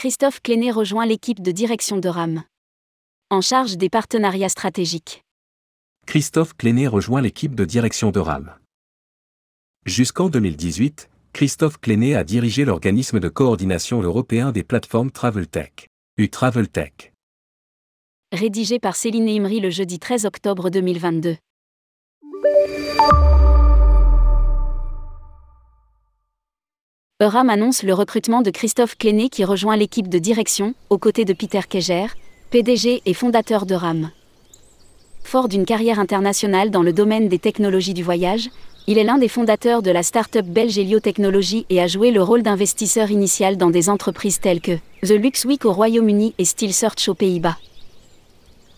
Christophe Clénet rejoint l'équipe de direction de RAM. En charge des partenariats stratégiques. Christophe Clénet rejoint l'équipe de direction de RAM. Jusqu'en 2018, Christophe Clénet a dirigé l'organisme de coordination européen des plateformes TravelTech, U-TravelTech. Rédigé par Céline Imri le jeudi 13 octobre 2022. Euram annonce le recrutement de Christophe Clénet qui rejoint l'équipe de direction, aux côtés de Peter Keger, PDG et fondateur d'Euram. Fort d'une carrière internationale dans le domaine des technologies du voyage, il est l'un des fondateurs de la start-up belge Helio Technologies et a joué le rôle d'investisseur initial dans des entreprises telles que The Lux Week au Royaume-Uni et Steel Search aux Pays-Bas.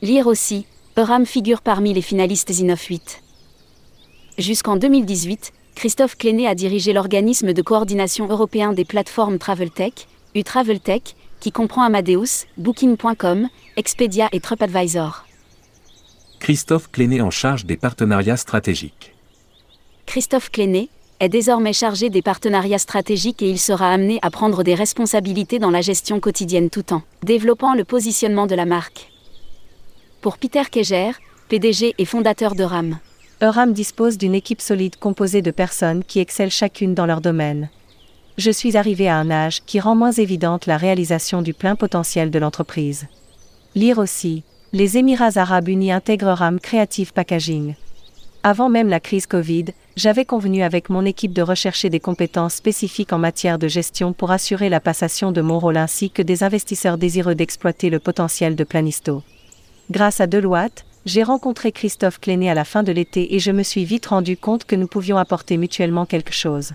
Lire aussi, Euram figure parmi les finalistes Inoff 8. Jusqu'en 2018, Christophe Clénet a dirigé l'organisme de coordination européen des plateformes TravelTech, U-TravelTech, qui comprend Amadeus, Booking.com, Expedia et TripAdvisor. Christophe Clénet en charge des partenariats stratégiques. Christophe Clénet est désormais chargé des partenariats stratégiques et il sera amené à prendre des responsabilités dans la gestion quotidienne tout en développant le positionnement de la marque. Pour Peter Keger, PDG et fondateur de RAM. Euram dispose d'une équipe solide composée de personnes qui excellent chacune dans leur domaine. Je suis arrivé à un âge qui rend moins évidente la réalisation du plein potentiel de l'entreprise. Lire aussi, les Émirats arabes unis intègrent Euram Creative Packaging. Avant même la crise Covid, j'avais convenu avec mon équipe de rechercher des compétences spécifiques en matière de gestion pour assurer la passation de mon rôle ainsi que des investisseurs désireux d'exploiter le potentiel de Planisto. Grâce à Deloitte, j'ai rencontré Christophe Clénet à la fin de l'été et je me suis vite rendu compte que nous pouvions apporter mutuellement quelque chose.